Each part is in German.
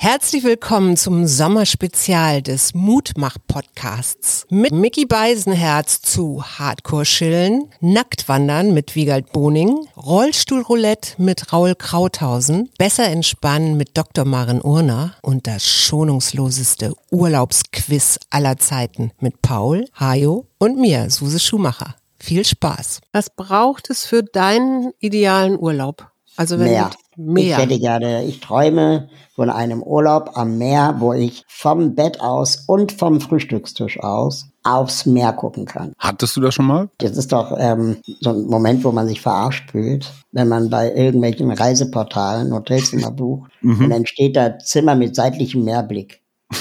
Herzlich willkommen zum Sommerspezial des Mutmach-Podcasts mit Mickey Beisenherz zu Hardcore-Chillen, Nacktwandern mit Wiegald Boning, Rollstuhlroulette mit Raul Krauthausen, Besser entspannen mit Dr. Maren Urner und das schonungsloseste Urlaubsquiz aller Zeiten mit Paul, Hajo und mir, Suse Schumacher. Viel Spaß. Was braucht es für deinen idealen Urlaub? Also wenn Meer. Meer. Ich hätte gerne, ich träume von einem Urlaub am Meer, wo ich vom Bett aus und vom Frühstückstisch aus aufs Meer gucken kann. Hattest du das schon mal? Das ist doch ähm, so ein Moment, wo man sich verarscht fühlt, wenn man bei irgendwelchen Reiseportalen Hotelzimmer bucht mhm. und dann steht da Zimmer mit seitlichem Meerblick.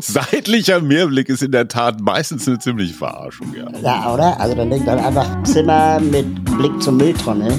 Seitlicher Mehrblick ist in der Tat meistens eine ziemliche Verarschung, ja. Ja, oder? Also dann denkt man einfach Zimmer mit Blick zur Mülltonne.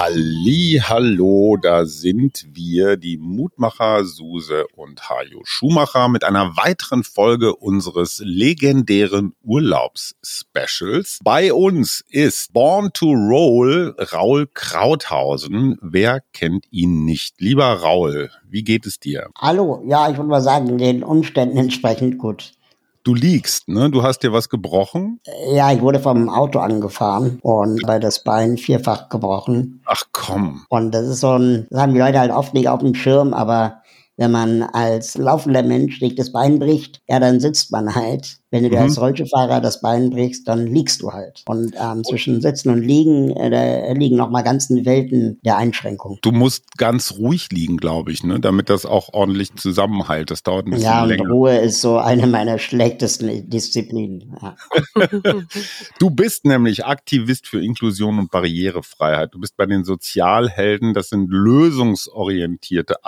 Halli, hallo, da sind wir, die Mutmacher Suse und Hajo Schumacher mit einer weiteren Folge unseres legendären Urlaubs-Specials. Bei uns ist Born to Roll Raul Krauthausen. Wer kennt ihn nicht? Lieber Raul, wie geht es dir? Hallo, ja, ich würde mal sagen, den Umständen entsprechend gut. Du liegst, ne? Du hast dir was gebrochen? Ja, ich wurde vom Auto angefahren und bei das Bein vierfach gebrochen. Ach komm. Und das ist so ein, das haben die Leute halt oft nicht auf dem Schirm, aber wenn man als laufender Mensch sich das Bein bricht, ja, dann sitzt man halt wenn du dir als mhm. Rollstuhlfahrer das Bein brichst, dann liegst du halt. Und ähm, zwischen Sitzen und Liegen, äh, da liegen nochmal ganzen Welten der Einschränkung. Du musst ganz ruhig liegen, glaube ich, ne? damit das auch ordentlich zusammenhält. Das dauert ein bisschen ja, länger. Ja, Ruhe ist so eine meiner schlechtesten Disziplinen. Ja. du bist nämlich Aktivist für Inklusion und Barrierefreiheit. Du bist bei den Sozialhelden. Das sind lösungsorientierte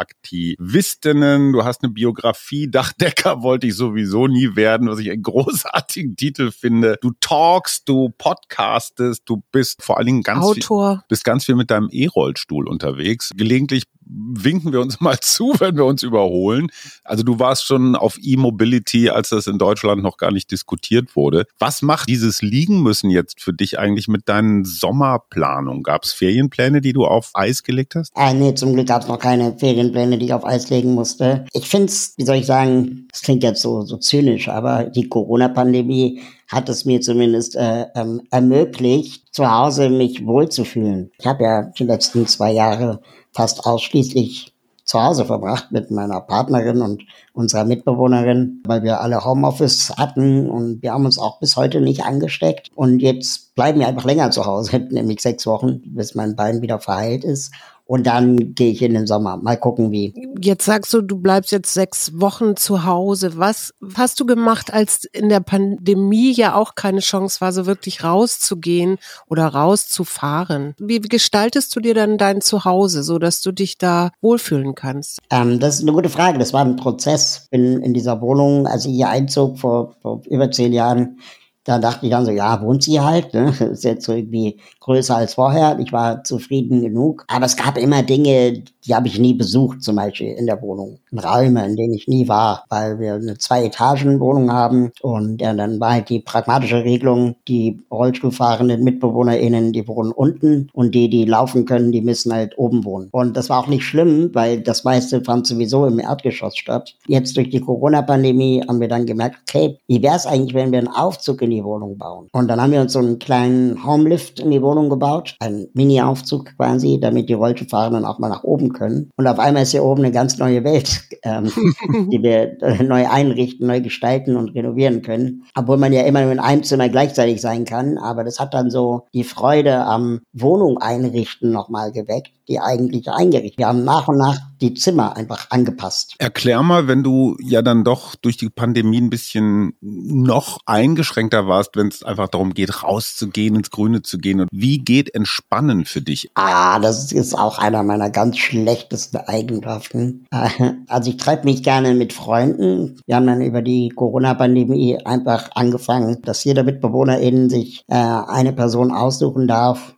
Aktivistinnen. Du hast eine Biografie. Dachdecker wollte ich sowieso nie werden, was ich großartigen Titel finde. Du talkst, du podcastest, du bist vor allen Dingen ganz Autor. Viel, bist ganz viel mit deinem E-Rollstuhl unterwegs. Gelegentlich winken wir uns mal zu, wenn wir uns überholen. Also du warst schon auf E-Mobility, als das in Deutschland noch gar nicht diskutiert wurde. Was macht dieses Liegen müssen jetzt für dich eigentlich mit deinen Sommerplanungen? Gab es Ferienpläne, die du auf Eis gelegt hast? Ah, nee, zum Glück gab es noch keine Ferienpläne, die ich auf Eis legen musste. Ich finde es, wie soll ich sagen, es klingt jetzt so, so zynisch, aber die Corona-Pandemie hat es mir zumindest äh, ähm, ermöglicht, zu Hause mich wohlzufühlen. Ich habe ja die letzten zwei Jahre fast ausschließlich zu Hause verbracht mit meiner Partnerin und unserer Mitbewohnerin, weil wir alle Homeoffice hatten und wir haben uns auch bis heute nicht angesteckt. Und jetzt bleiben wir einfach länger zu Hause, nämlich sechs Wochen, bis mein Bein wieder verheilt ist. Und dann gehe ich in den Sommer. Mal gucken, wie. Jetzt sagst du, du bleibst jetzt sechs Wochen zu Hause. Was hast du gemacht, als in der Pandemie ja auch keine Chance war, so wirklich rauszugehen oder rauszufahren? Wie gestaltest du dir dann dein Zuhause, so dass du dich da wohlfühlen kannst? Ähm, das ist eine gute Frage. Das war ein Prozess. Bin in dieser Wohnung, als ich hier einzog vor, vor über zehn Jahren, da dachte ich dann so, ja, wohnt sie halt, ne? ist jetzt so irgendwie größer als vorher. Ich war zufrieden genug. Aber es gab immer Dinge, die habe ich nie besucht, zum Beispiel in der Wohnung. Räume, in denen ich nie war, weil wir eine Zwei-Etagen-Wohnung haben. Und ja, dann war halt die pragmatische Regelung, die Rollstuhlfahrenden MitbewohnerInnen, die wohnen unten und die, die laufen können, die müssen halt oben wohnen. Und das war auch nicht schlimm, weil das meiste fand sowieso im Erdgeschoss statt. Jetzt durch die Corona-Pandemie haben wir dann gemerkt, okay, wie wäre es eigentlich, wenn wir einen Aufzug in die Wohnung bauen? Und dann haben wir uns so einen kleinen Homelift in die Wohnung gebaut, einen Mini-Aufzug quasi, damit die Rollstuhlfahrenden auch mal nach oben können. Und auf einmal ist hier oben eine ganz neue Welt, ähm, die wir äh, neu einrichten, neu gestalten und renovieren können. Obwohl man ja immer nur in einem Zimmer gleichzeitig sein kann. Aber das hat dann so die Freude am Wohnung einrichten nochmal geweckt die eigentlich eingerichtet. Wir haben nach und nach die Zimmer einfach angepasst. Erklär mal, wenn du ja dann doch durch die Pandemie ein bisschen noch eingeschränkter warst, wenn es einfach darum geht, rauszugehen, ins Grüne zu gehen. Und wie geht Entspannen für dich? Ah, das ist auch einer meiner ganz schlechtesten Eigenschaften. Also ich treibe mich gerne mit Freunden. Wir haben dann über die Corona-Pandemie einfach angefangen, dass jeder MitbewohnerInnen sich äh, eine Person aussuchen darf,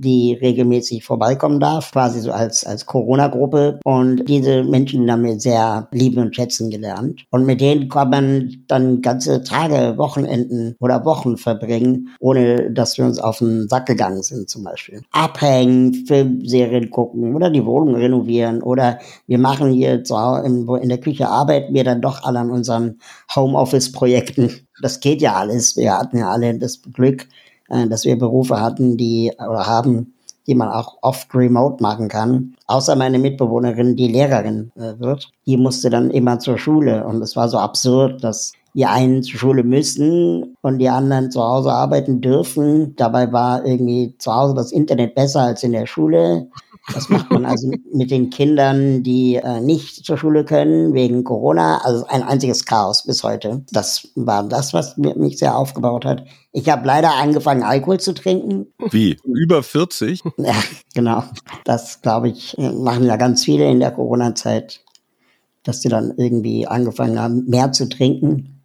die regelmäßig vorbeikommen darf, quasi so als, als Corona-Gruppe. Und diese Menschen haben wir sehr lieben und schätzen gelernt. Und mit denen kann man dann ganze Tage, Wochenenden oder Wochen verbringen, ohne dass wir uns auf den Sack gegangen sind zum Beispiel. Abhängen, Filmserien gucken oder die Wohnung renovieren oder wir machen hier zu Hause in der Küche arbeiten wir dann doch alle an unseren Homeoffice-Projekten. Das geht ja alles. Wir hatten ja alle das Glück, äh, dass wir Berufe hatten, die oder haben, die man auch oft remote machen kann. Außer meine Mitbewohnerin, die Lehrerin äh, wird, die musste dann immer zur Schule und es war so absurd, dass die einen zur Schule müssen und die anderen zu Hause arbeiten dürfen. Dabei war irgendwie zu Hause das Internet besser als in der Schule. Das macht man also mit den Kindern, die äh, nicht zur Schule können wegen Corona. Also ein einziges Chaos bis heute. Das war das, was mich sehr aufgebaut hat. Ich habe leider angefangen, Alkohol zu trinken. Wie? Über 40? Ja, genau. Das, glaube ich, machen ja ganz viele in der Corona-Zeit, dass sie dann irgendwie angefangen haben, mehr zu trinken.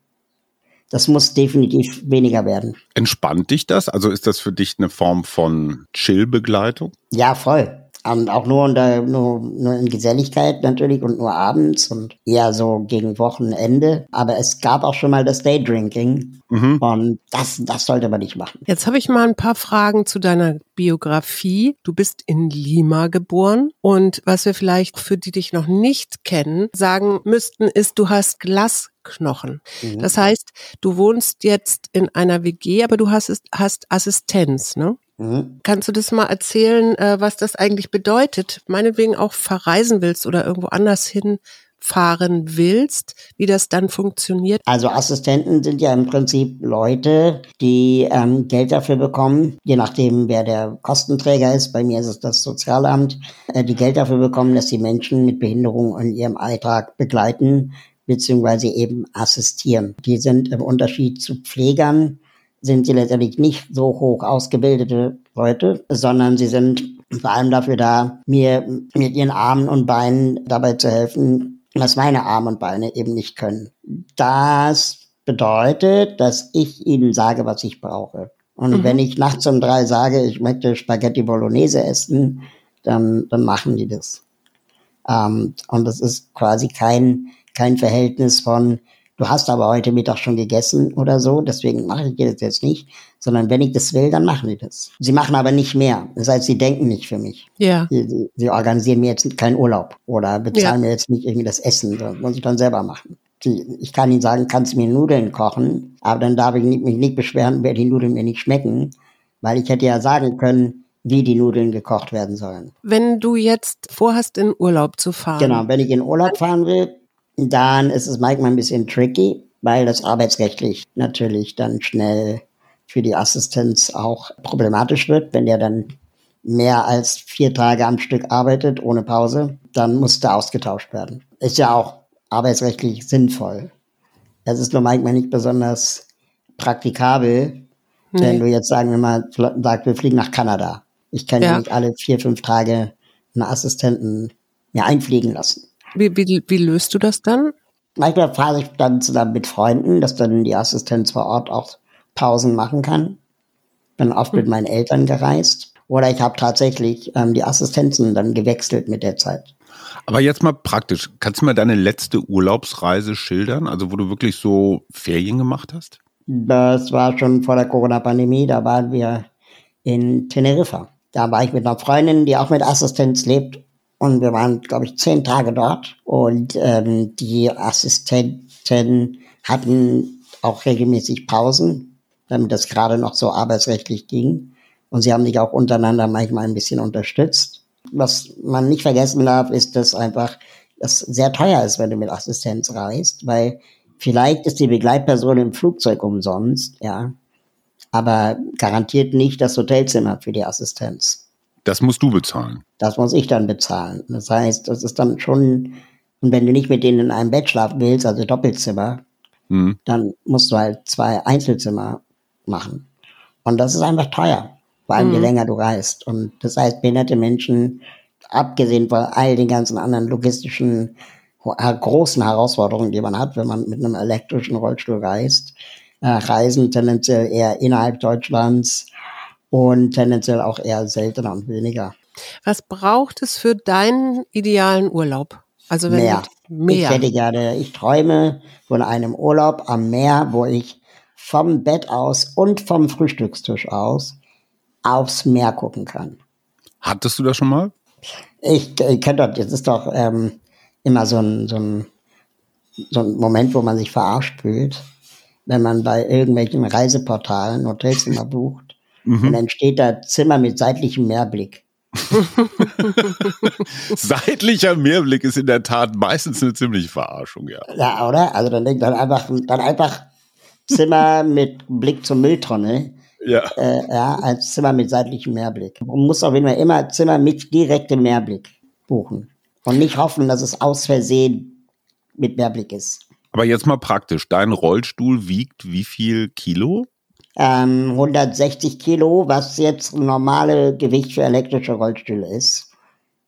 Das muss definitiv weniger werden. Entspannt dich das? Also ist das für dich eine Form von Chill-Begleitung? Ja, voll. Und auch nur, unter, nur, nur in Geselligkeit natürlich und nur abends und eher so gegen Wochenende. Aber es gab auch schon mal das Daydrinking mhm. und das, das sollte man nicht machen. Jetzt habe ich mal ein paar Fragen zu deiner Biografie. Du bist in Lima geboren und was wir vielleicht für die dich noch nicht kennen, sagen müssten, ist, du hast Glasknochen. Mhm. Das heißt, du wohnst jetzt in einer WG, aber du hast, hast Assistenz, ne? Mhm. Kannst du das mal erzählen, äh, was das eigentlich bedeutet? Meinetwegen auch verreisen willst oder irgendwo anders hinfahren willst, wie das dann funktioniert? Also Assistenten sind ja im Prinzip Leute, die ähm, Geld dafür bekommen, je nachdem, wer der Kostenträger ist. Bei mir ist es das Sozialamt, äh, die Geld dafür bekommen, dass die Menschen mit Behinderung in ihrem Alltag begleiten beziehungsweise eben assistieren. Die sind im Unterschied zu Pflegern sind sie letztendlich nicht so hoch ausgebildete Leute, sondern sie sind vor allem dafür da, mir mit ihren Armen und Beinen dabei zu helfen, was meine Arme und Beine eben nicht können. Das bedeutet, dass ich ihnen sage, was ich brauche. Und mhm. wenn ich nachts um drei sage, ich möchte Spaghetti Bolognese essen, dann, dann machen die das. Ähm, und das ist quasi kein, kein Verhältnis von, du hast aber heute Mittag schon gegessen oder so, deswegen mache ich das jetzt nicht, sondern wenn ich das will, dann machen die das. Sie machen aber nicht mehr. Das heißt, sie denken nicht für mich. Ja. Sie, sie, sie organisieren mir jetzt keinen Urlaub oder bezahlen ja. mir jetzt nicht irgendwie das Essen, das muss ich dann selber machen. Ich kann ihnen sagen, kannst du mir Nudeln kochen, aber dann darf ich mich nicht beschweren, wer die Nudeln mir nicht schmecken, weil ich hätte ja sagen können, wie die Nudeln gekocht werden sollen. Wenn du jetzt vorhast, in Urlaub zu fahren. Genau, wenn ich in Urlaub fahren will, dann ist es manchmal ein bisschen tricky, weil das arbeitsrechtlich natürlich dann schnell für die Assistenz auch problematisch wird, wenn der dann mehr als vier Tage am Stück arbeitet ohne Pause, dann muss der ausgetauscht werden. Ist ja auch arbeitsrechtlich sinnvoll. Es ist nur manchmal nicht besonders praktikabel, nee. wenn du jetzt sagen wir mal sagst, wir fliegen nach Kanada. Ich kann ja. nicht alle vier, fünf Tage einen Assistenten mir einfliegen lassen. Wie, wie, wie löst du das dann? Manchmal fahre ich dann zusammen mit Freunden, dass dann die Assistenz vor Ort auch Pausen machen kann. Bin oft mit hm. meinen Eltern gereist. Oder ich habe tatsächlich ähm, die Assistenzen dann gewechselt mit der Zeit. Aber jetzt mal praktisch. Kannst du mal deine letzte Urlaubsreise schildern? Also wo du wirklich so Ferien gemacht hast? Das war schon vor der Corona-Pandemie. Da waren wir in Teneriffa. Da war ich mit einer Freundin, die auch mit Assistenz lebt und wir waren, glaube ich, zehn Tage dort. Und ähm, die Assistenten hatten auch regelmäßig Pausen, damit das gerade noch so arbeitsrechtlich ging. Und sie haben sich auch untereinander manchmal ein bisschen unterstützt. Was man nicht vergessen darf, ist, dass einfach das sehr teuer ist, wenn du mit Assistenz reist, weil vielleicht ist die Begleitperson im Flugzeug umsonst, ja, aber garantiert nicht das Hotelzimmer für die Assistenz. Das musst du bezahlen. Das muss ich dann bezahlen. Das heißt, das ist dann schon, und wenn du nicht mit denen in einem Bett schlafen willst, also Doppelzimmer, mhm. dann musst du halt zwei Einzelzimmer machen. Und das ist einfach teuer, vor allem mhm. je länger du reist. Und das heißt, behinderte Menschen, abgesehen von all den ganzen anderen logistischen großen Herausforderungen, die man hat, wenn man mit einem elektrischen Rollstuhl reist, äh, reisen tendenziell eher innerhalb Deutschlands und tendenziell auch eher seltener und weniger. Was braucht es für deinen idealen Urlaub? Also wenn mehr. mehr. Ich hätte gerne, ich träume von einem Urlaub am Meer, wo ich vom Bett aus und vom Frühstückstisch aus aufs Meer gucken kann. Hattest du das schon mal? Ich, ich kenne das, das ist doch ähm, immer so ein, so, ein, so ein Moment, wo man sich verarscht fühlt, wenn man bei irgendwelchen Reiseportalen Hotelzimmer bucht. Mhm. Und dann steht da Zimmer mit seitlichem Meerblick. Seitlicher Mehrblick ist in der Tat meistens eine ziemliche Verarschung, ja. Ja, oder? Also dann denkt dann einfach, dann einfach Zimmer mit Blick zur Mülltonne. Ja. Äh, ja, als Zimmer mit seitlichem Mehrblick. Man muss auf jeden Fall immer Zimmer mit direktem Mehrblick buchen. Und nicht hoffen, dass es aus Versehen mit Mehrblick ist. Aber jetzt mal praktisch. Dein Rollstuhl wiegt wie viel Kilo? Ähm, 160 Kilo, was jetzt ein normales Gewicht für elektrische Rollstühle ist.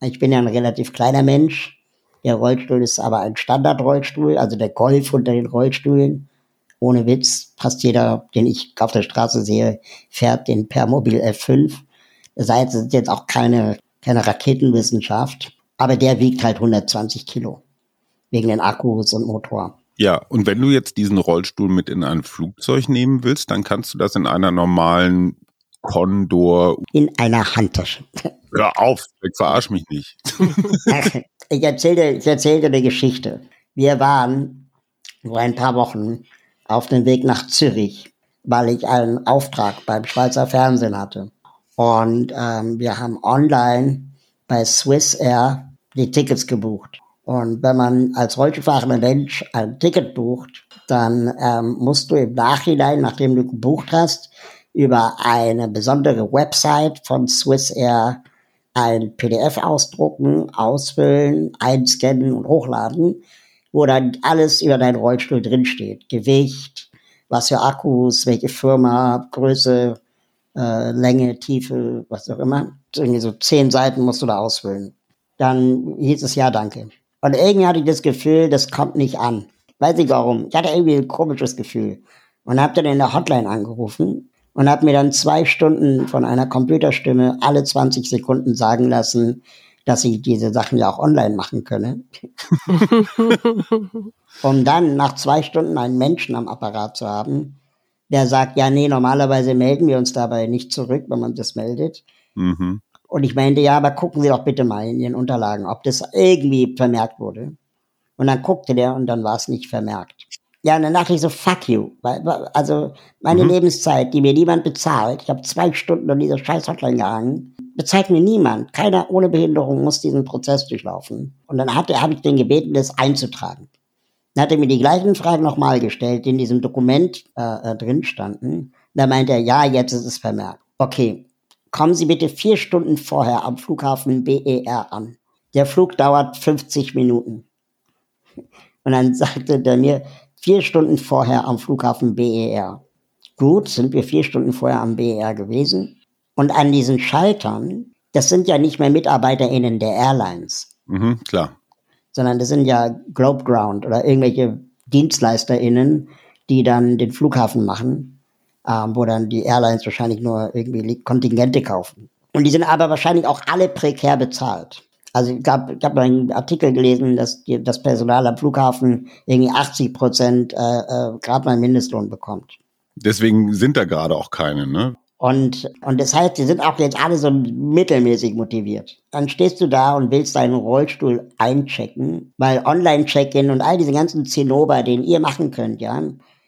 Ich bin ja ein relativ kleiner Mensch. Der Rollstuhl ist aber ein Standardrollstuhl, also der Golf unter den Rollstühlen. Ohne Witz, fast jeder, den ich auf der Straße sehe, fährt den Permobil F5. Das heißt, es ist jetzt auch keine, keine Raketenwissenschaft, aber der wiegt halt 120 Kilo. Wegen den Akkus und Motor. Ja, und wenn du jetzt diesen Rollstuhl mit in ein Flugzeug nehmen willst, dann kannst du das in einer normalen Condor. In einer Handtasche. Hör auf, ich verarsch mich nicht. ich erzähle ich erzähl dir eine Geschichte. Wir waren vor ein paar Wochen auf dem Weg nach Zürich, weil ich einen Auftrag beim Schweizer Fernsehen hatte. Und ähm, wir haben online bei Swiss Air die Tickets gebucht. Und wenn man als rollstuhlfahrender Mensch ein Ticket bucht, dann ähm, musst du im Nachhinein, nachdem du gebucht hast, über eine besondere Website von Swiss Air ein PDF ausdrucken, ausfüllen, einscannen und hochladen, wo dann alles über deinen Rollstuhl drinsteht. Gewicht, was für Akkus, welche Firma, Größe, äh, Länge, Tiefe, was auch immer. Irgendwie so zehn Seiten musst du da ausfüllen. Dann hieß es ja, danke. Und irgendwie hatte ich das Gefühl, das kommt nicht an. Weiß nicht warum. Ich hatte irgendwie ein komisches Gefühl. Und hab dann in der Hotline angerufen und hab mir dann zwei Stunden von einer Computerstimme alle 20 Sekunden sagen lassen, dass ich diese Sachen ja auch online machen könne. um dann nach zwei Stunden einen Menschen am Apparat zu haben, der sagt, ja, nee, normalerweise melden wir uns dabei nicht zurück, wenn man das meldet. Mhm. Und ich meinte, ja, aber gucken Sie doch bitte mal in Ihren Unterlagen, ob das irgendwie vermerkt wurde. Und dann guckte der und dann war es nicht vermerkt. Ja, und dann dachte ich so, fuck you. Also meine mhm. Lebenszeit, die mir niemand bezahlt, ich habe zwei Stunden an dieser scheiß Hotline gehangen, bezahlt mir niemand. Keiner ohne Behinderung muss diesen Prozess durchlaufen. Und dann habe ich den gebeten, das einzutragen. Dann hat er mir die gleichen Fragen nochmal gestellt, die in diesem Dokument äh, äh drin standen. Da meinte er, ja, jetzt ist es vermerkt. Okay, kommen Sie bitte vier Stunden vorher am Flughafen BER an. Der Flug dauert 50 Minuten. Und dann sagte der mir, vier Stunden vorher am Flughafen BER. Gut, sind wir vier Stunden vorher am BER gewesen. Und an diesen Schaltern, das sind ja nicht mehr MitarbeiterInnen der Airlines. Mhm, klar. Sondern das sind ja Globe Ground oder irgendwelche DienstleisterInnen, die dann den Flughafen machen ähm, wo dann die Airlines wahrscheinlich nur irgendwie Kontingente kaufen. Und die sind aber wahrscheinlich auch alle prekär bezahlt. Also ich habe ich hab einen Artikel gelesen, dass die, das Personal am Flughafen irgendwie 80 Prozent äh, äh, gerade mal Mindestlohn bekommt. Deswegen sind da gerade auch keine, ne? Und, und das heißt, die sind auch jetzt alle so mittelmäßig motiviert. Dann stehst du da und willst deinen Rollstuhl einchecken, weil Online-Check-In und all diese ganzen Zinnober, den ihr machen könnt, ja,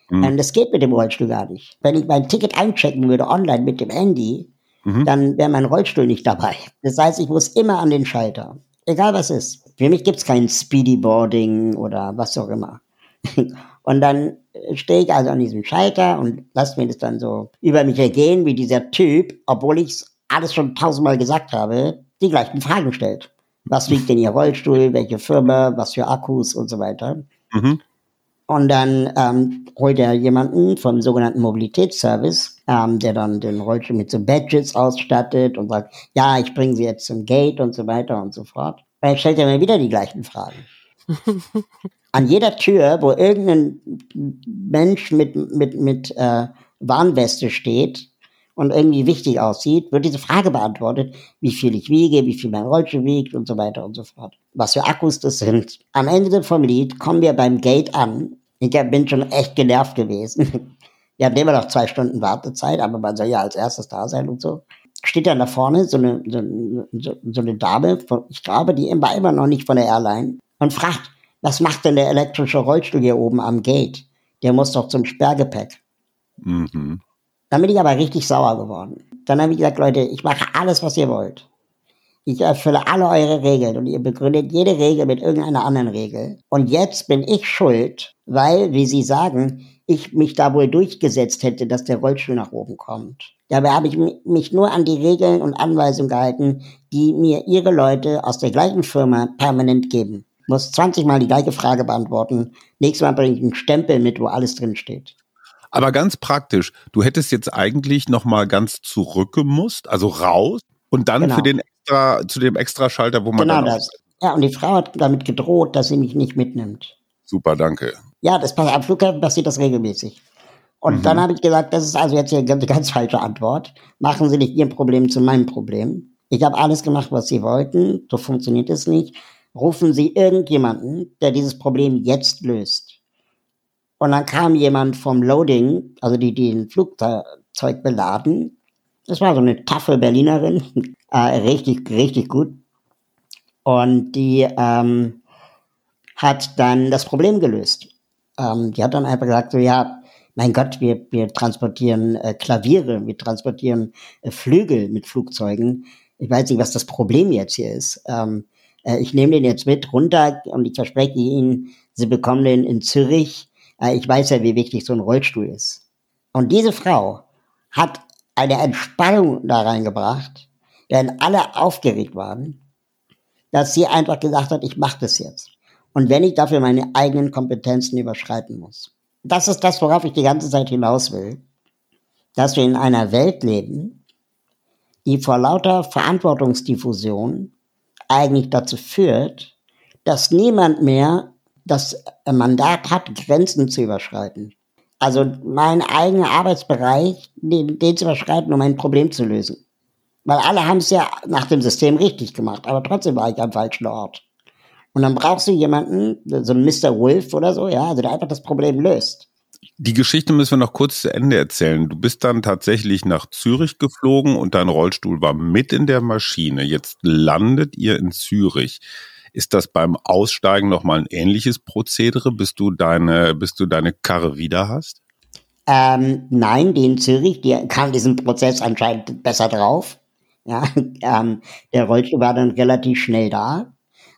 Mhm. Ähm, das geht mit dem Rollstuhl gar nicht. Wenn ich mein Ticket einchecken würde online mit dem Handy, mhm. dann wäre mein Rollstuhl nicht dabei. Das heißt, ich muss immer an den Schalter. Egal was ist. Für mich gibt's kein Speedyboarding oder was auch immer. Und dann stehe ich also an diesem Schalter und lasse mir das dann so über mich ergehen, wie dieser Typ, obwohl ich alles schon tausendmal gesagt habe, die gleichen Fragen stellt. Was wiegt denn Ihr Rollstuhl? Welche Firma? Was für Akkus und so weiter? Mhm. Und dann ähm, holt er jemanden vom sogenannten Mobilitätsservice, ähm, der dann den Rollstuhl mit so Badges ausstattet und sagt, ja, ich bringe sie jetzt zum Gate und so weiter und so fort. Und dann stellt er mir wieder die gleichen Fragen. An jeder Tür, wo irgendein Mensch mit, mit, mit äh, Warnweste steht und irgendwie wichtig aussieht, wird diese Frage beantwortet, wie viel ich wiege, wie viel mein Rollstuhl wiegt und so weiter und so fort. Was für Akkus das sind. Am Ende vom Lied kommen wir beim Gate an. Ich bin schon echt genervt gewesen. Wir hatten immer noch zwei Stunden Wartezeit, aber man soll ja als erstes da sein und so. Steht dann da vorne so eine, so, so eine Dame, ich glaube, die war immer noch nicht von der Airline, und fragt, was macht denn der elektrische Rollstuhl hier oben am Gate? Der muss doch zum Sperrgepäck. Mhm. Dann bin ich aber richtig sauer geworden. Dann habe ich gesagt, Leute, ich mache alles, was ihr wollt. Ich erfülle alle eure Regeln und ihr begründet jede Regel mit irgendeiner anderen Regel. Und jetzt bin ich schuld, weil, wie Sie sagen, ich mich da wohl durchgesetzt hätte, dass der Rollstuhl nach oben kommt. Dabei habe ich mich nur an die Regeln und Anweisungen gehalten, die mir Ihre Leute aus der gleichen Firma permanent geben. Muss 20 Mal die gleiche Frage beantworten. Nächstes Mal bringe ich einen Stempel mit, wo alles drin steht. Aber ganz praktisch, du hättest jetzt eigentlich noch mal ganz zurückgemusst, also raus und dann genau. für den extra zu dem Extraschalter, wo man genau dann das. Ja, und die Frau hat damit gedroht, dass sie mich nicht mitnimmt. Super, danke. Ja, das passiert am Flughafen passiert das regelmäßig. Und mhm. dann habe ich gesagt, das ist also jetzt hier eine ganz falsche Antwort. Machen Sie nicht Ihr Problem zu meinem Problem. Ich habe alles gemacht, was Sie wollten. So funktioniert es nicht. Rufen Sie irgendjemanden, der dieses Problem jetzt löst. Und dann kam jemand vom Loading, also die, die ein Flugzeug beladen. Das war so eine taffe Berlinerin, äh, richtig, richtig gut. Und die ähm, hat dann das Problem gelöst. Ähm, die hat dann einfach gesagt, so ja, mein Gott, wir, wir transportieren äh, Klaviere, wir transportieren äh, Flügel mit Flugzeugen. Ich weiß nicht, was das Problem jetzt hier ist. Ähm, äh, ich nehme den jetzt mit runter und ich verspreche Ihnen, Sie bekommen den in Zürich ich weiß ja, wie wichtig so ein Rollstuhl ist. Und diese Frau hat eine Entspannung da reingebracht, während alle aufgeregt waren, dass sie einfach gesagt hat, ich mache das jetzt. Und wenn ich dafür meine eigenen Kompetenzen überschreiten muss. Das ist das, worauf ich die ganze Zeit hinaus will. Dass wir in einer Welt leben, die vor lauter Verantwortungsdiffusion eigentlich dazu führt, dass niemand mehr das Mandat hat, Grenzen zu überschreiten. Also mein eigener Arbeitsbereich, den, den zu überschreiten, um ein Problem zu lösen. Weil alle haben es ja nach dem System richtig gemacht, aber trotzdem war ich am falschen Ort. Und dann brauchst du jemanden, so Mr. Wolf oder so, ja, also der einfach das Problem löst. Die Geschichte müssen wir noch kurz zu Ende erzählen. Du bist dann tatsächlich nach Zürich geflogen und dein Rollstuhl war mit in der Maschine. Jetzt landet ihr in Zürich. Ist das beim Aussteigen nochmal ein ähnliches Prozedere, bis du deine, bis du deine Karre wieder hast? Ähm, nein, die in Zürich, die kam diesen Prozess anscheinend besser drauf. Ja, ähm, der Rollstuhl war dann relativ schnell da.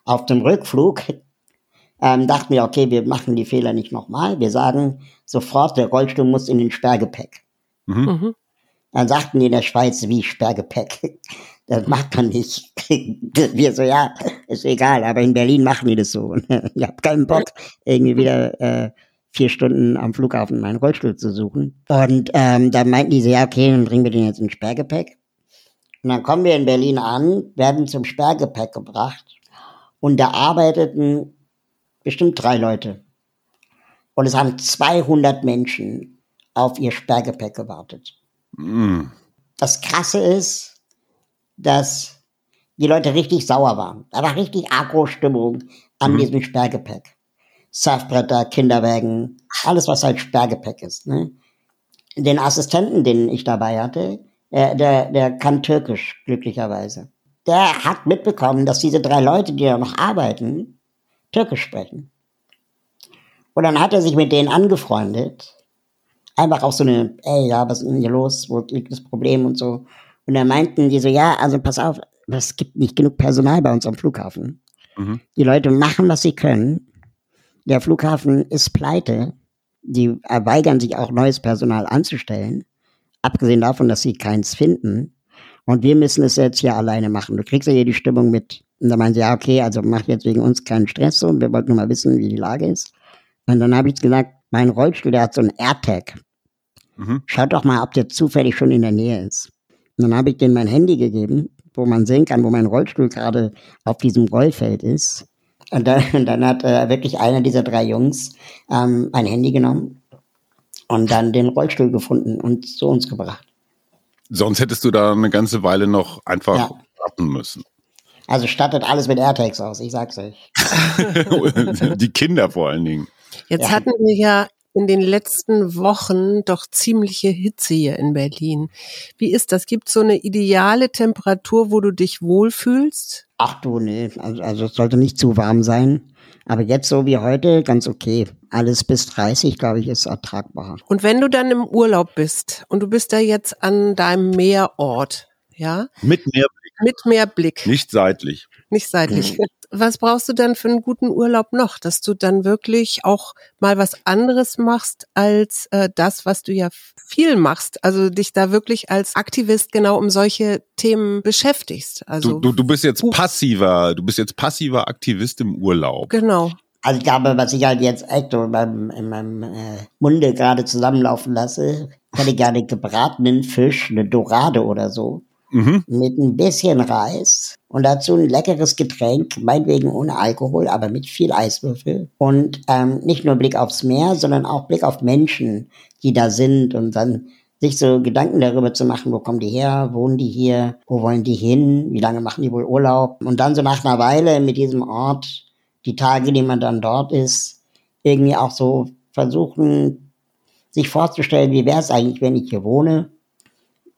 Auf dem Rückflug ähm, dachten wir, okay, wir machen die Fehler nicht nochmal. Wir sagen sofort, der Rollstuhl muss in den Sperrgepäck. Mhm. Mhm. Dann sagten die in der Schweiz, wie Sperrgepäck. Das macht man nicht. Wir so, ja, ist egal, aber in Berlin machen wir das so. Ich habe keinen Bock, irgendwie wieder äh, vier Stunden am Flughafen meinen Rollstuhl zu suchen. Und ähm, dann meinten die so, ja, okay, dann bringen wir den jetzt in Sperrgepäck. Und dann kommen wir in Berlin an, werden zum Sperrgepäck gebracht und da arbeiteten bestimmt drei Leute. Und es haben 200 Menschen auf ihr Sperrgepäck gewartet. Mm. Das Krasse ist, dass die Leute richtig sauer waren. Da war richtig Agro-Stimmung an mhm. diesem Sperrgepäck. Surfbretter, Kinderwägen, alles, was halt Sperrgepäck ist. Ne? Den Assistenten, den ich dabei hatte, der, der, der kann Türkisch, glücklicherweise. Der hat mitbekommen, dass diese drei Leute, die da noch arbeiten, Türkisch sprechen. Und dann hat er sich mit denen angefreundet. Einfach auch so eine, ey, ja, was ist denn hier los? Wo liegt das Problem und so. Und da meinten die so, ja, also pass auf, es gibt nicht genug Personal bei uns am Flughafen. Mhm. Die Leute machen, was sie können. Der Flughafen ist pleite. Die weigern sich auch neues Personal anzustellen. Abgesehen davon, dass sie keins finden. Und wir müssen es jetzt hier alleine machen. Du kriegst ja hier die Stimmung mit. Und da meinen sie, ja, okay, also mach jetzt wegen uns keinen Stress so. Wir wollten nur mal wissen, wie die Lage ist. Und dann habe ich gesagt, mein Rollstuhl, der hat so einen AirTag. Mhm. Schaut doch mal, ob der zufällig schon in der Nähe ist. Und dann habe ich denen mein Handy gegeben, wo man sehen kann, wo mein Rollstuhl gerade auf diesem Rollfeld ist. Und dann, und dann hat äh, wirklich einer dieser drei Jungs ähm, ein Handy genommen und dann den Rollstuhl gefunden und zu uns gebracht. Sonst hättest du da eine ganze Weile noch einfach ja. warten müssen. Also stattet alles mit AirTags aus, ich sag's euch. Die Kinder vor allen Dingen. Jetzt ja. hatten wir ja in den letzten Wochen doch ziemliche Hitze hier in Berlin. Wie ist das? Gibt es so eine ideale Temperatur, wo du dich wohlfühlst? Ach du, nee, also, also es sollte nicht zu warm sein. Aber jetzt so wie heute, ganz okay. Alles bis 30, glaube ich, ist ertragbar. Und wenn du dann im Urlaub bist und du bist da jetzt an deinem Meerort, ja? Mit Meerblick. Mit Meerblick. Nicht seitlich. Nicht seitlich. Was brauchst du dann für einen guten Urlaub noch, dass du dann wirklich auch mal was anderes machst als äh, das, was du ja viel machst? Also dich da wirklich als Aktivist genau um solche Themen beschäftigst. Also du, du, du bist jetzt passiver, du bist jetzt passiver Aktivist im Urlaub. Genau. Also ich glaube, was ich halt jetzt echt in meinem, in meinem äh, Munde gerade zusammenlaufen lasse, hätte gerne gebratenen Fisch, eine Dorade oder so mhm. mit ein bisschen Reis und dazu ein leckeres Getränk, meinetwegen ohne Alkohol, aber mit viel Eiswürfel. Und ähm, nicht nur Blick aufs Meer, sondern auch Blick auf Menschen, die da sind und dann sich so Gedanken darüber zu machen, wo kommen die her, wohnen die hier, wo wollen die hin, wie lange machen die wohl Urlaub. Und dann so nach einer Weile mit diesem Ort, die Tage, die man dann dort ist, irgendwie auch so versuchen, sich vorzustellen, wie wäre es eigentlich, wenn ich hier wohne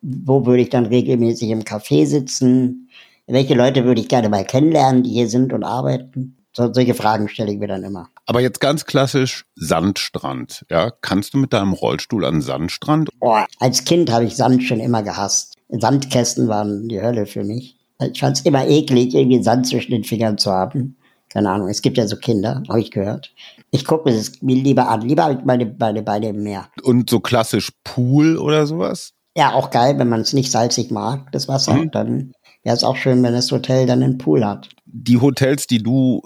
wo würde ich dann regelmäßig im Café sitzen, welche Leute würde ich gerne mal kennenlernen, die hier sind und arbeiten. So, solche Fragen stelle ich mir dann immer. Aber jetzt ganz klassisch Sandstrand. Ja, kannst du mit deinem Rollstuhl an Sandstrand? Oh, als Kind habe ich Sand schon immer gehasst. Sandkästen waren die Hölle für mich. Ich fand es immer eklig, irgendwie Sand zwischen den Fingern zu haben. Keine Ahnung, es gibt ja so Kinder, habe ich gehört. Ich gucke mir das lieber an. Lieber habe ich meine, meine Beine im Meer. Und so klassisch Pool oder sowas? Ja, auch geil, wenn man es nicht salzig mag, das Wasser. Mhm. Dann wäre es auch schön, wenn das Hotel dann einen Pool hat. Die Hotels, die du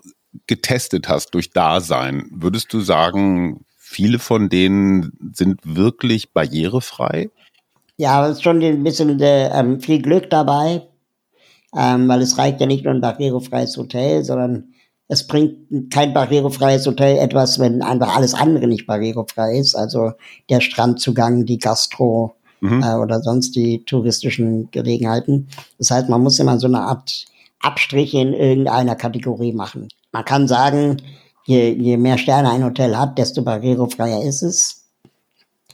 getestet hast durch Dasein, würdest du sagen, viele von denen sind wirklich barrierefrei? Ja, es ist schon ein bisschen äh, ähm, viel Glück dabei, ähm, weil es reicht ja nicht nur ein barrierefreies Hotel, sondern es bringt kein barrierefreies Hotel etwas, wenn einfach alles andere nicht barrierefrei ist. Also der Strandzugang, die Gastro, mhm. äh, oder sonst die touristischen Gelegenheiten. Das heißt, man muss immer so eine Art Abstriche in irgendeiner Kategorie machen. Man kann sagen, je, je mehr Sterne ein Hotel hat, desto barrierefreier ist es.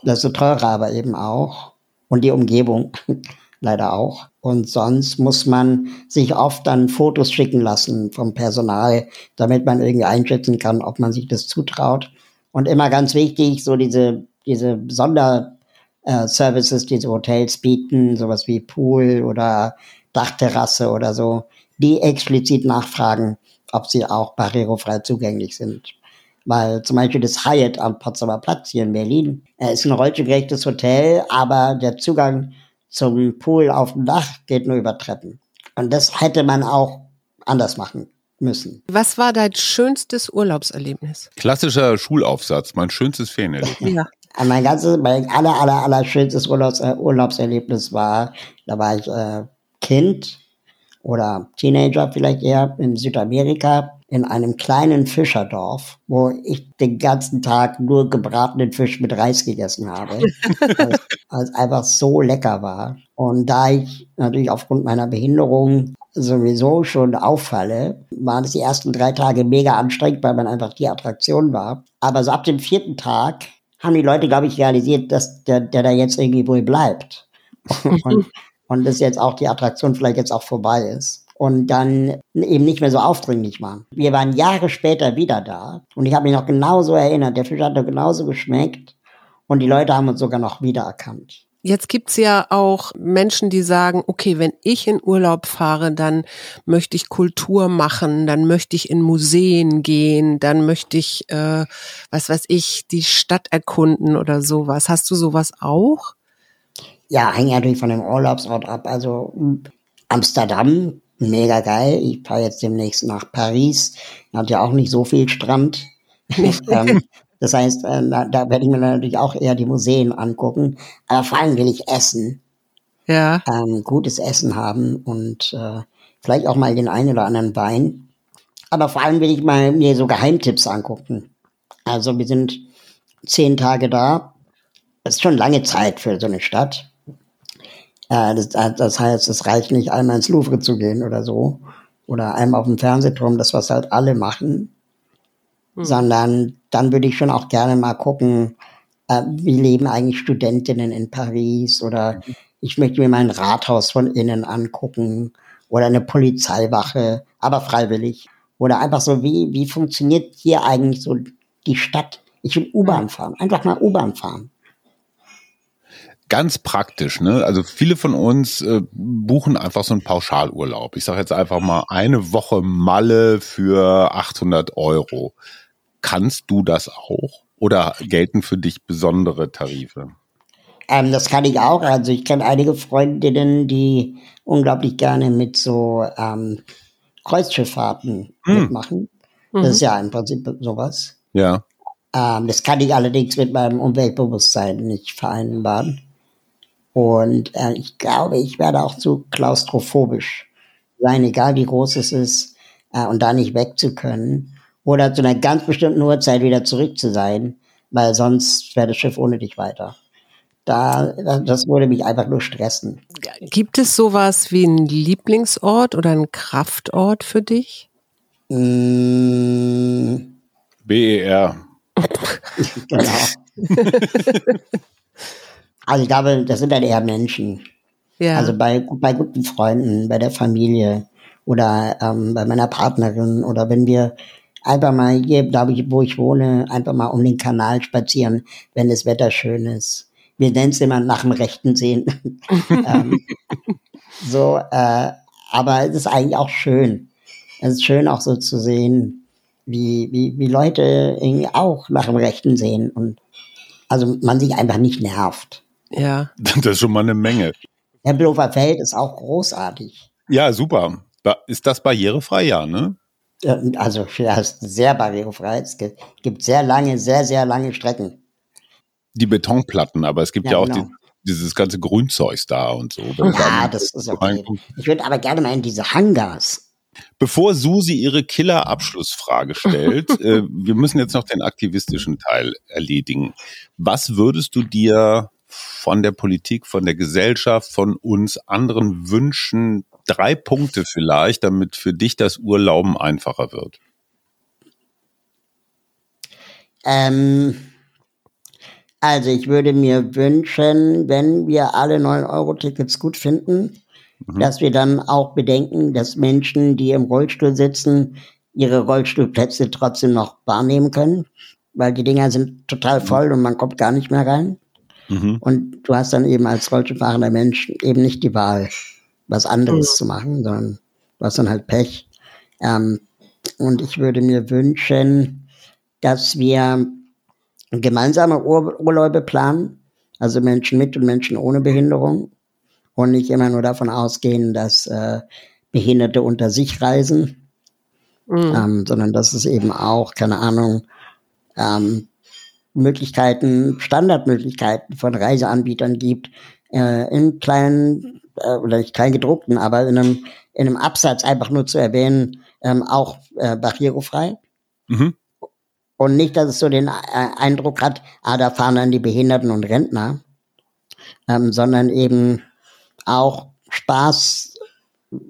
Desto teurer aber eben auch. Und die Umgebung leider auch. Und sonst muss man sich oft dann Fotos schicken lassen vom Personal, damit man irgendwie einschätzen kann, ob man sich das zutraut. Und immer ganz wichtig, so diese, diese Sonder, äh, Services, die so Hotels bieten, sowas wie Pool oder Dachterrasse oder so, die explizit nachfragen, ob sie auch barrierefrei zugänglich sind. Weil zum Beispiel das Hyatt am Potsdamer Platz hier in Berlin äh, ist ein rollstuhlgerechtes Hotel, aber der Zugang zum Pool auf dem Dach geht nur über Treppen. Und das hätte man auch anders machen müssen. Was war dein schönstes Urlaubserlebnis? Klassischer Schulaufsatz, mein schönstes Ferienerlebnis. ja. Mein ganzes, mein aller, aller, aller schönstes Urlaubs, äh, Urlaubserlebnis war, da war ich äh, Kind oder Teenager vielleicht eher in Südamerika in einem kleinen Fischerdorf, wo ich den ganzen Tag nur gebratenen Fisch mit Reis gegessen habe, weil es einfach so lecker war. Und da ich natürlich aufgrund meiner Behinderung sowieso schon auffalle, waren es die ersten drei Tage mega anstrengend, weil man einfach die Attraktion war. Aber so ab dem vierten Tag haben die Leute, glaube ich, realisiert, dass der, der da jetzt irgendwie wohl bleibt. und, und dass jetzt auch die Attraktion vielleicht jetzt auch vorbei ist. Und dann eben nicht mehr so aufdringlich war. Wir waren Jahre später wieder da und ich habe mich noch genauso erinnert. Der Fisch hat noch genauso geschmeckt und die Leute haben uns sogar noch wiedererkannt. Jetzt gibt's ja auch Menschen, die sagen, okay, wenn ich in Urlaub fahre, dann möchte ich Kultur machen, dann möchte ich in Museen gehen, dann möchte ich, äh, was weiß ich, die Stadt erkunden oder sowas. Hast du sowas auch? Ja, hängt natürlich von dem Urlaubsort ab. Also Amsterdam, mega geil. Ich fahre jetzt demnächst nach Paris. Hat ja auch nicht so viel Strand. ähm, das heißt, äh, da, werde ich mir natürlich auch eher die Museen angucken. Aber vor allem will ich essen. Ja. Ähm, gutes Essen haben und äh, vielleicht auch mal den einen oder anderen Wein. Aber vor allem will ich mal mir so Geheimtipps angucken. Also wir sind zehn Tage da. Das ist schon lange Zeit für so eine Stadt. Äh, das, das heißt, es reicht nicht, einmal ins Louvre zu gehen oder so. Oder einmal auf den Fernsehturm, das was halt alle machen. Hm. Sondern dann würde ich schon auch gerne mal gucken, äh, wie leben eigentlich Studentinnen in Paris oder ich möchte mir mal ein Rathaus von innen angucken oder eine Polizeiwache, aber freiwillig. Oder einfach so, wie, wie funktioniert hier eigentlich so die Stadt? Ich will U-Bahn fahren, einfach mal U-Bahn fahren ganz praktisch, ne? Also viele von uns äh, buchen einfach so einen Pauschalurlaub. Ich sage jetzt einfach mal eine Woche Malle für 800 Euro. Kannst du das auch? Oder gelten für dich besondere Tarife? Ähm, das kann ich auch. Also ich kenne einige Freundinnen, die unglaublich gerne mit so ähm, Kreuzschifffahrten hm. mitmachen. Das mhm. ist ja im Prinzip sowas. Ja. Ähm, das kann ich allerdings mit meinem Umweltbewusstsein nicht vereinbaren. Und äh, ich glaube, ich werde auch zu klaustrophobisch sein, egal wie groß es ist, äh, und da nicht weg zu können. Oder zu einer ganz bestimmten Uhrzeit wieder zurück zu sein, weil sonst wäre das Schiff ohne dich weiter. Da, das würde mich einfach nur stressen. Gibt es sowas wie einen Lieblingsort oder einen Kraftort für dich? Mm. BER. genau. Also ich glaube, das sind dann eher Menschen. Ja. Also bei, bei guten Freunden, bei der Familie oder ähm, bei meiner Partnerin oder wenn wir einfach mal hier, glaube ich, wo ich wohne, einfach mal um den Kanal spazieren, wenn das Wetter schön ist. Wir nennen es immer nach dem rechten Sehen. ähm, so, äh, aber es ist eigentlich auch schön. Es ist schön auch so zu sehen, wie, wie, wie Leute irgendwie auch nach dem rechten sehen und also man sich einfach nicht nervt. Ja. Das ist schon mal eine Menge. Tempelhofer Feld ist auch großartig. Ja, super. Ist das barrierefrei, ja, ne? Also, sehr barrierefrei. Es gibt sehr lange, sehr, sehr lange Strecken. Die Betonplatten, aber es gibt ja, ja auch genau. die, dieses ganze Grünzeug da und so. Ja, das ist okay. Ich würde aber gerne mal in diese Hangars. Bevor Susi ihre Killer-Abschlussfrage stellt, äh, wir müssen jetzt noch den aktivistischen Teil erledigen. Was würdest du dir von der Politik, von der Gesellschaft, von uns anderen wünschen? Drei Punkte vielleicht, damit für dich das Urlauben einfacher wird. Ähm, also ich würde mir wünschen, wenn wir alle 9-Euro-Tickets gut finden, mhm. dass wir dann auch bedenken, dass Menschen, die im Rollstuhl sitzen, ihre Rollstuhlplätze trotzdem noch wahrnehmen können, weil die Dinger sind total mhm. voll und man kommt gar nicht mehr rein. Mhm. Und du hast dann eben als Rollstuhlfahrender Mensch eben nicht die Wahl, was anderes mhm. zu machen, sondern du hast dann halt Pech. Ähm, und ich würde mir wünschen, dass wir gemeinsame Ur Urlaube planen, also Menschen mit und Menschen ohne Behinderung und nicht immer nur davon ausgehen, dass äh, Behinderte unter sich reisen, mhm. ähm, sondern dass es eben auch, keine Ahnung, ähm, Möglichkeiten, Standardmöglichkeiten von Reiseanbietern gibt, äh, in kleinen, äh, oder nicht klein gedruckten, aber in einem, in einem Absatz einfach nur zu erwähnen, ähm, auch äh, barrierefrei. Mhm. Und nicht, dass es so den äh, Eindruck hat, ah, da fahren dann die Behinderten und Rentner, ähm, sondern eben auch Spaß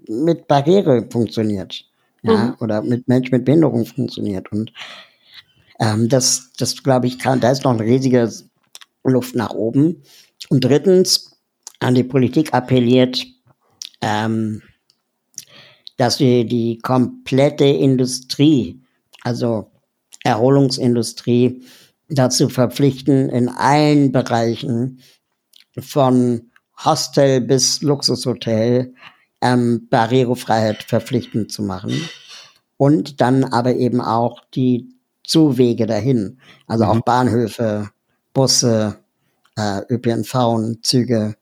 mit Barriere funktioniert. Ja, mhm. oder mit Menschen mit Behinderung funktioniert. Und ähm, das, das glaube ich, kann, da ist noch eine riesige Luft nach oben. Und drittens an die Politik appelliert, ähm, dass wir die komplette Industrie, also Erholungsindustrie, dazu verpflichten, in allen Bereichen von Hostel bis Luxushotel ähm, Barrierefreiheit verpflichtend zu machen. Und dann aber eben auch die Zuwege dahin. Also mhm. auch Bahnhöfe, Busse, äh, ÖPNV, Züge.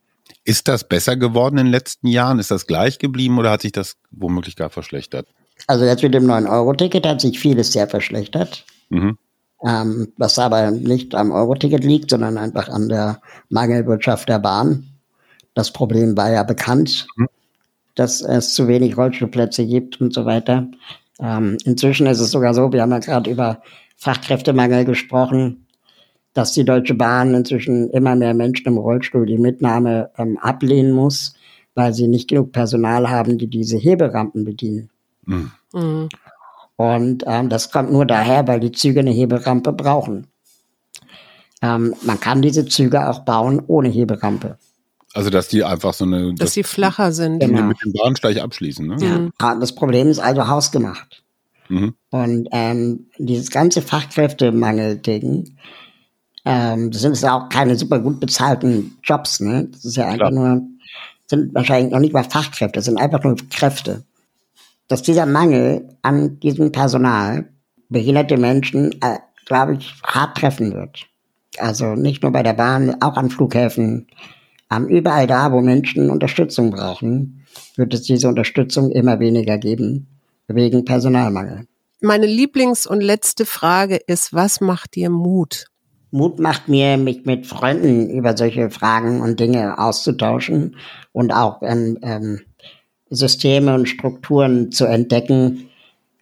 Ist das besser geworden in den letzten Jahren? Ist das gleich geblieben oder hat sich das womöglich gar verschlechtert? Also jetzt mit dem 9-Euro-Ticket hat sich vieles sehr verschlechtert. Mhm. Ähm, was aber nicht am Euro-Ticket liegt, sondern einfach an der Mangelwirtschaft der Bahn. Das Problem war ja bekannt, mhm. dass es zu wenig Rollstuhlplätze gibt und so weiter. Ähm, inzwischen ist es sogar so, wir haben ja gerade über Fachkräftemangel gesprochen. Dass die Deutsche Bahn inzwischen immer mehr Menschen im Rollstuhl die Mitnahme ähm, ablehnen muss, weil sie nicht genug Personal haben, die diese Heberampen bedienen. Mhm. Mhm. Und ähm, das kommt nur daher, weil die Züge eine Heberampe brauchen. Ähm, man kann diese Züge auch bauen ohne Heberampe. Also dass die einfach so eine, dass, dass die flacher sind, genau. mit dem Bahnsteig abschließen. Ne? Ja. ja. Das Problem ist also hausgemacht. Mhm. Und ähm, dieses ganze Fachkräftemangel-Ding, ähm, das sind ja auch keine super gut bezahlten Jobs. Ne? Das ist ja einfach Klar. nur, sind wahrscheinlich noch nicht mal Fachkräfte, das sind einfach nur Kräfte. Dass dieser Mangel an diesem Personal behinderte Menschen, äh, glaube ich, hart treffen wird. Also nicht nur bei der Bahn, auch an Flughäfen. Ähm, überall da, wo Menschen Unterstützung brauchen, wird es diese Unterstützung immer weniger geben, wegen Personalmangel. Meine Lieblings- und letzte Frage ist, was macht dir Mut? Mut macht mir, mich mit Freunden über solche Fragen und Dinge auszutauschen und auch ähm, ähm, Systeme und Strukturen zu entdecken,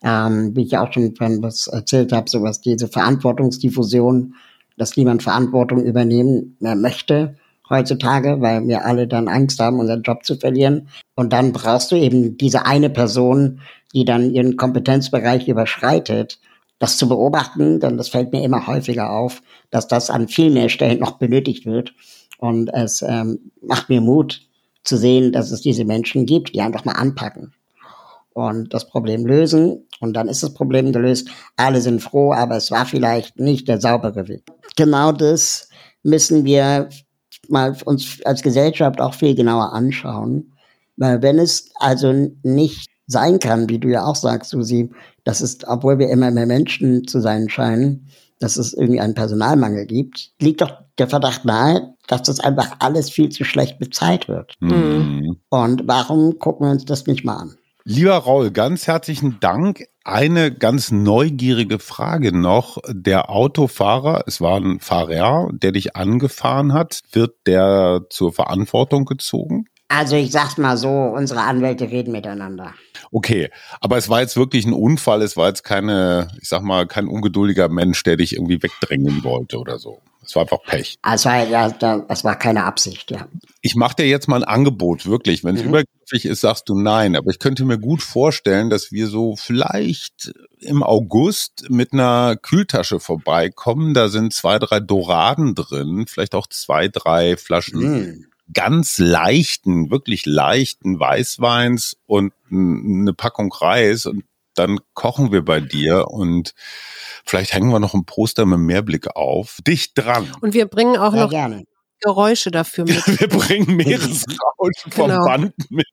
ähm, wie ich auch schon was erzählt habe, so was diese Verantwortungsdiffusion dass niemand Verantwortung übernehmen mehr möchte heutzutage, weil wir alle dann Angst haben, unseren Job zu verlieren. Und dann brauchst du eben diese eine Person, die dann ihren Kompetenzbereich überschreitet, das zu beobachten, denn das fällt mir immer häufiger auf, dass das an viel mehr Stellen noch benötigt wird. Und es ähm, macht mir Mut zu sehen, dass es diese Menschen gibt, die einfach mal anpacken und das Problem lösen. Und dann ist das Problem gelöst. Alle sind froh, aber es war vielleicht nicht der saubere Weg. Genau das müssen wir mal uns als Gesellschaft auch viel genauer anschauen. Wenn es also nicht sein kann, wie du ja auch sagst, Susi, dass es, obwohl wir immer mehr Menschen zu sein scheinen, dass es irgendwie einen Personalmangel gibt, liegt doch der Verdacht nahe, dass das einfach alles viel zu schlecht bezahlt wird. Mhm. Und warum gucken wir uns das nicht mal an? Lieber Raul, ganz herzlichen Dank. Eine ganz neugierige Frage noch. Der Autofahrer, es war ein Fahrer, der dich angefahren hat, wird der zur Verantwortung gezogen? Also ich sag's mal so, unsere Anwälte reden miteinander. Okay, aber es war jetzt wirklich ein Unfall, es war jetzt keine, ich sag mal, kein ungeduldiger Mensch, der dich irgendwie wegdrängen wollte oder so. Es war einfach Pech. Es war, ja, das war keine Absicht, ja. Ich mache dir jetzt mal ein Angebot, wirklich. Wenn es mhm. übergriffig ist, sagst du nein. Aber ich könnte mir gut vorstellen, dass wir so vielleicht im August mit einer Kühltasche vorbeikommen. Da sind zwei, drei Doraden drin, vielleicht auch zwei, drei Flaschen mhm. Ganz leichten, wirklich leichten Weißweins und eine Packung Reis. Und dann kochen wir bei dir und Vielleicht hängen wir noch ein Poster mit Mehrblick auf. Dicht dran. Und wir bringen auch Sehr noch gerne. Geräusche dafür mit. wir bringen Meeresrauschen vom genau. Band mit.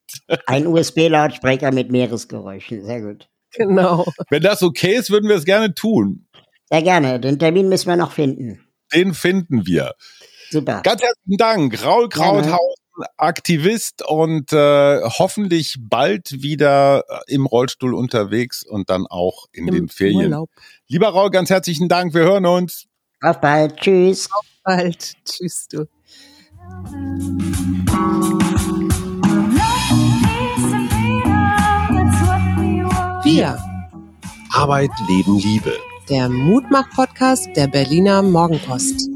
Ein USB-Lautsprecher mit Meeresgeräuschen. Sehr gut. Genau. Wenn das okay ist, würden wir es gerne tun. Sehr gerne. Den Termin müssen wir noch finden. Den finden wir. Super. Ganz herzlichen Dank. Raul Krauthausen, Aktivist und äh, hoffentlich bald wieder äh, im Rollstuhl unterwegs und dann auch in Im den Ferien. Urlaub. Lieber Raul, ganz herzlichen Dank. Wir hören uns. Auf bald. Tschüss. Auf bald. Tschüss, du. Wir. Arbeit, Leben, Liebe. Der Mutmach-Podcast der Berliner Morgenpost.